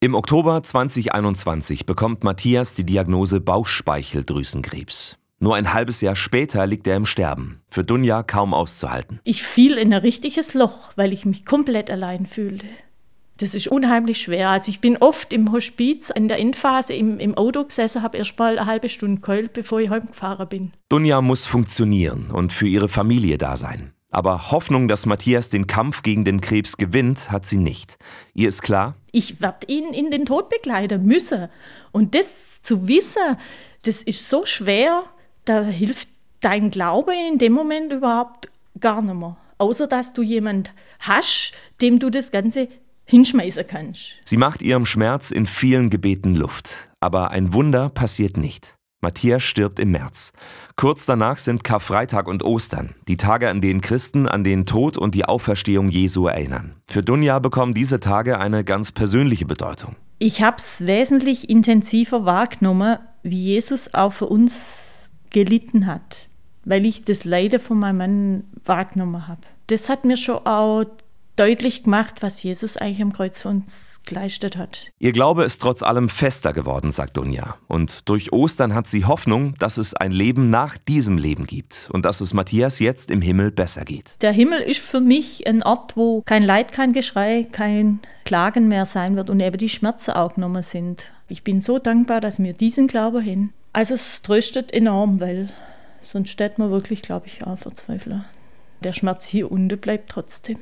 Im Oktober 2021 bekommt Matthias die Diagnose Bauchspeicheldrüsenkrebs. Nur ein halbes Jahr später liegt er im Sterben. Für Dunja kaum auszuhalten. Ich fiel in ein richtiges Loch, weil ich mich komplett allein fühlte. Das ist unheimlich schwer. Also ich bin oft im Hospiz in der Endphase im, im Auto gesessen, habe erst mal eine halbe Stunde geheult, bevor ich heimgefahren bin. Dunja muss funktionieren und für ihre Familie da sein. Aber Hoffnung, dass Matthias den Kampf gegen den Krebs gewinnt, hat sie nicht. Ihr ist klar? Ich werde ihn in den Tod begleiten müssen. Und das zu wissen, das ist so schwer, da hilft dein Glaube in dem Moment überhaupt gar nicht mehr. Außer dass du jemand hast, dem du das Ganze hinschmeißen kannst. Sie macht ihrem Schmerz in vielen Gebeten Luft. Aber ein Wunder passiert nicht. Matthias stirbt im März. Kurz danach sind Karfreitag und Ostern, die Tage, an denen Christen an den Tod und die Auferstehung Jesu erinnern. Für Dunja bekommen diese Tage eine ganz persönliche Bedeutung. Ich habe es wesentlich intensiver wahrgenommen, wie Jesus auch für uns gelitten hat, weil ich das Leiden von meinem Mann wahrgenommen habe. Das hat mir schon auch deutlich gemacht, was Jesus eigentlich am Kreuz für uns geleistet hat. Ihr Glaube ist trotz allem fester geworden, sagt Dunja. Und durch Ostern hat sie Hoffnung, dass es ein Leben nach diesem Leben gibt und dass es Matthias jetzt im Himmel besser geht. Der Himmel ist für mich ein Ort, wo kein Leid, kein Geschrei, kein Klagen mehr sein wird und eben die Schmerzen auch genommen sind. Ich bin so dankbar, dass mir diesen Glaube hin. Also es tröstet enorm, weil sonst steht man wirklich, glaube ich, auch verzweifelt. Der Schmerz hier unten bleibt trotzdem.